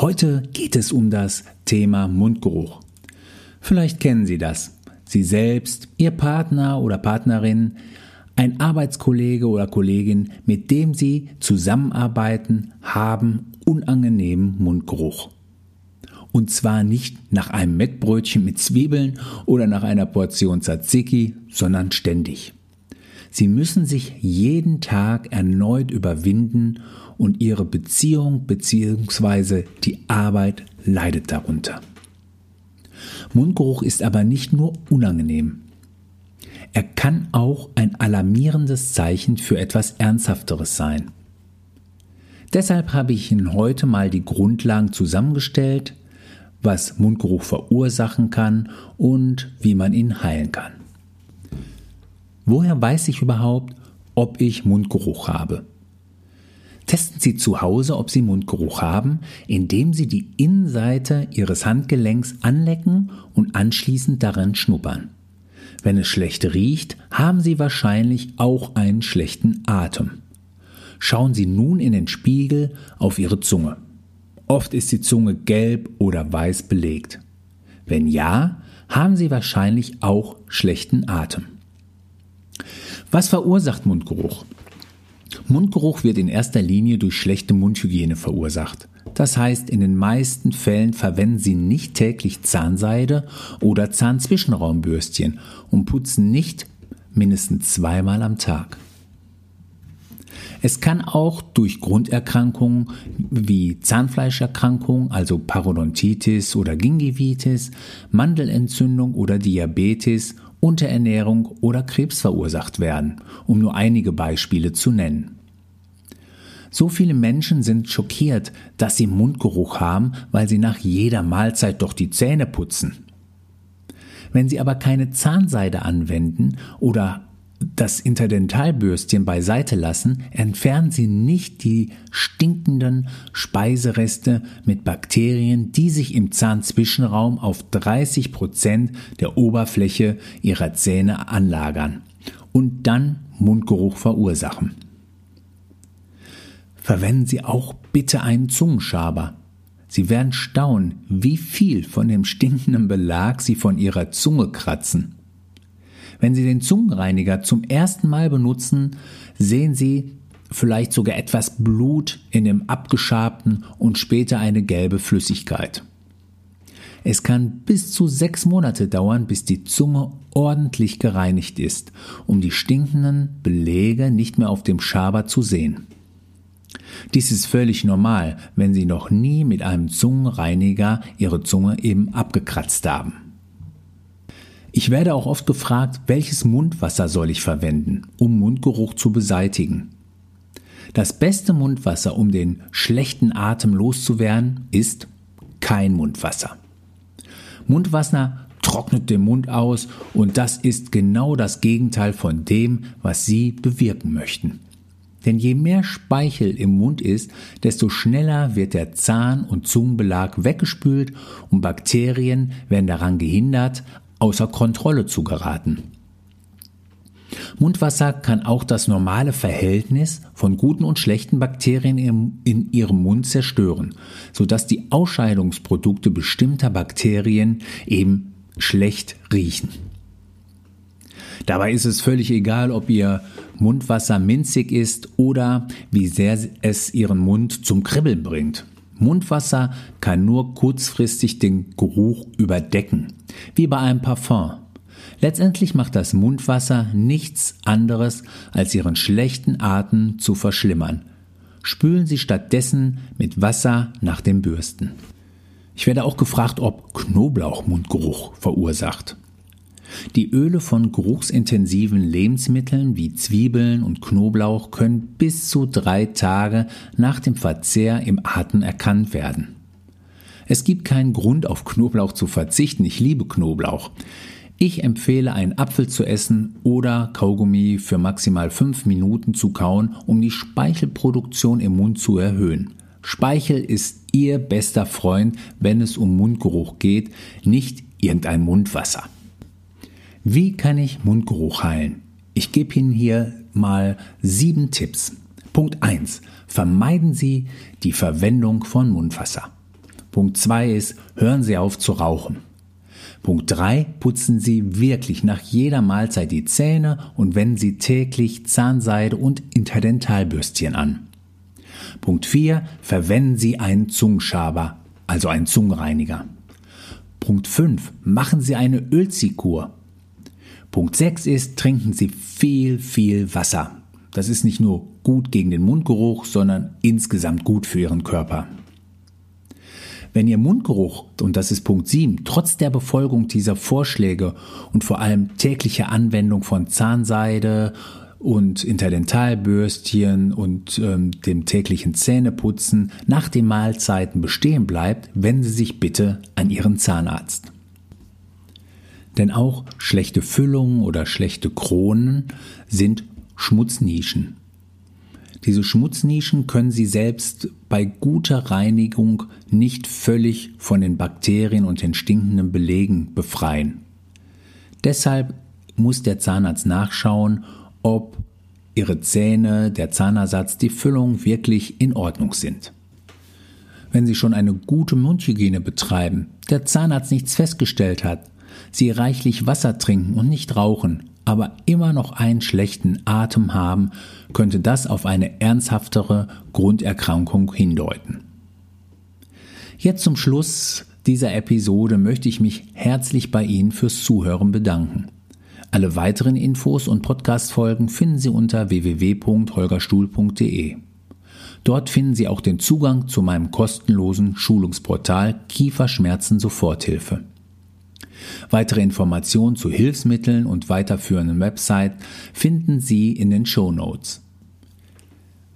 Heute geht es um das Thema Mundgeruch. Vielleicht kennen Sie das. Sie selbst, Ihr Partner oder Partnerin, ein Arbeitskollege oder Kollegin, mit dem Sie zusammenarbeiten, haben unangenehmen Mundgeruch. Und zwar nicht nach einem Mettbrötchen mit Zwiebeln oder nach einer Portion Tzatziki, sondern ständig. Sie müssen sich jeden Tag erneut überwinden und ihre Beziehung bzw. die Arbeit leidet darunter. Mundgeruch ist aber nicht nur unangenehm. Er kann auch ein alarmierendes Zeichen für etwas Ernsthafteres sein. Deshalb habe ich Ihnen heute mal die Grundlagen zusammengestellt, was Mundgeruch verursachen kann und wie man ihn heilen kann. Woher weiß ich überhaupt, ob ich Mundgeruch habe? Testen Sie zu Hause, ob Sie Mundgeruch haben, indem Sie die Innenseite Ihres Handgelenks anlecken und anschließend daran schnuppern. Wenn es schlecht riecht, haben Sie wahrscheinlich auch einen schlechten Atem. Schauen Sie nun in den Spiegel auf Ihre Zunge. Oft ist die Zunge gelb oder weiß belegt. Wenn ja, haben Sie wahrscheinlich auch schlechten Atem. Was verursacht Mundgeruch? Mundgeruch wird in erster Linie durch schlechte Mundhygiene verursacht. Das heißt, in den meisten Fällen verwenden Sie nicht täglich Zahnseide oder Zahnzwischenraumbürstchen und putzen nicht mindestens zweimal am Tag. Es kann auch durch Grunderkrankungen wie Zahnfleischerkrankungen, also Parodontitis oder Gingivitis, Mandelentzündung oder Diabetes Unterernährung oder Krebs verursacht werden, um nur einige Beispiele zu nennen. So viele Menschen sind schockiert, dass sie Mundgeruch haben, weil sie nach jeder Mahlzeit doch die Zähne putzen. Wenn sie aber keine Zahnseide anwenden oder das Interdentalbürstchen beiseite lassen, entfernen Sie nicht die stinkenden Speisereste mit Bakterien, die sich im Zahnzwischenraum auf 30 Prozent der Oberfläche Ihrer Zähne anlagern und dann Mundgeruch verursachen. Verwenden Sie auch bitte einen Zungenschaber. Sie werden staunen, wie viel von dem stinkenden Belag Sie von Ihrer Zunge kratzen. Wenn Sie den Zungenreiniger zum ersten Mal benutzen, sehen Sie vielleicht sogar etwas Blut in dem abgeschabten und später eine gelbe Flüssigkeit. Es kann bis zu sechs Monate dauern, bis die Zunge ordentlich gereinigt ist, um die stinkenden Belege nicht mehr auf dem Schaber zu sehen. Dies ist völlig normal, wenn Sie noch nie mit einem Zungenreiniger Ihre Zunge eben abgekratzt haben. Ich werde auch oft gefragt, welches Mundwasser soll ich verwenden, um Mundgeruch zu beseitigen. Das beste Mundwasser, um den schlechten Atem loszuwerden, ist kein Mundwasser. Mundwasser trocknet den Mund aus und das ist genau das Gegenteil von dem, was Sie bewirken möchten. Denn je mehr Speichel im Mund ist, desto schneller wird der Zahn- und Zungenbelag weggespült und Bakterien werden daran gehindert, außer Kontrolle zu geraten. Mundwasser kann auch das normale Verhältnis von guten und schlechten Bakterien in ihrem Mund zerstören, sodass die Ausscheidungsprodukte bestimmter Bakterien eben schlecht riechen. Dabei ist es völlig egal, ob Ihr Mundwasser minzig ist oder wie sehr es Ihren Mund zum Kribbeln bringt. Mundwasser kann nur kurzfristig den Geruch überdecken, wie bei einem Parfum. Letztendlich macht das Mundwasser nichts anderes, als Ihren schlechten Atem zu verschlimmern. Spülen Sie stattdessen mit Wasser nach dem Bürsten. Ich werde auch gefragt, ob Knoblauch Mundgeruch verursacht. Die Öle von geruchsintensiven Lebensmitteln wie Zwiebeln und Knoblauch können bis zu drei Tage nach dem Verzehr im Atem erkannt werden. Es gibt keinen Grund, auf Knoblauch zu verzichten. Ich liebe Knoblauch. Ich empfehle, einen Apfel zu essen oder Kaugummi für maximal fünf Minuten zu kauen, um die Speichelproduktion im Mund zu erhöhen. Speichel ist Ihr bester Freund, wenn es um Mundgeruch geht, nicht irgendein Mundwasser. Wie kann ich Mundgeruch heilen? Ich gebe Ihnen hier mal sieben Tipps. Punkt 1. Vermeiden Sie die Verwendung von Mundwasser. Punkt 2 ist, hören Sie auf zu rauchen. Punkt 3. Putzen Sie wirklich nach jeder Mahlzeit die Zähne und wenden Sie täglich Zahnseide und Interdentalbürstchen an. Punkt 4. Verwenden Sie einen Zungenschaber, also einen Zungenreiniger. Punkt 5. Machen Sie eine Ölzikur. Punkt 6 ist, trinken Sie viel, viel Wasser. Das ist nicht nur gut gegen den Mundgeruch, sondern insgesamt gut für Ihren Körper. Wenn Ihr Mundgeruch, und das ist Punkt 7, trotz der Befolgung dieser Vorschläge und vor allem täglicher Anwendung von Zahnseide und Interdentalbürstchen und ähm, dem täglichen Zähneputzen nach den Mahlzeiten bestehen bleibt, wenden Sie sich bitte an Ihren Zahnarzt. Denn auch schlechte Füllungen oder schlechte Kronen sind Schmutznischen. Diese Schmutznischen können Sie selbst bei guter Reinigung nicht völlig von den Bakterien und den stinkenden Belegen befreien. Deshalb muss der Zahnarzt nachschauen, ob Ihre Zähne, der Zahnersatz, die Füllung wirklich in Ordnung sind. Wenn Sie schon eine gute Mundhygiene betreiben, der Zahnarzt nichts festgestellt hat, Sie reichlich Wasser trinken und nicht rauchen, aber immer noch einen schlechten Atem haben, könnte das auf eine ernsthaftere Grunderkrankung hindeuten. Jetzt zum Schluss dieser Episode möchte ich mich herzlich bei Ihnen fürs Zuhören bedanken. Alle weiteren Infos und Podcast-Folgen finden Sie unter www.holgerstuhl.de. Dort finden Sie auch den Zugang zu meinem kostenlosen Schulungsportal Kieferschmerzen Soforthilfe. Weitere Informationen zu Hilfsmitteln und weiterführenden Website finden Sie in den Show Notes.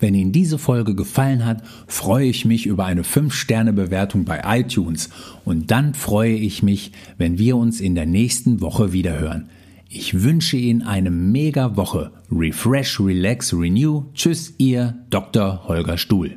Wenn Ihnen diese Folge gefallen hat, freue ich mich über eine 5-Sterne-Bewertung bei iTunes und dann freue ich mich, wenn wir uns in der nächsten Woche wiederhören. Ich wünsche Ihnen eine mega Woche. Refresh, relax, renew. Tschüss, Ihr Dr. Holger Stuhl.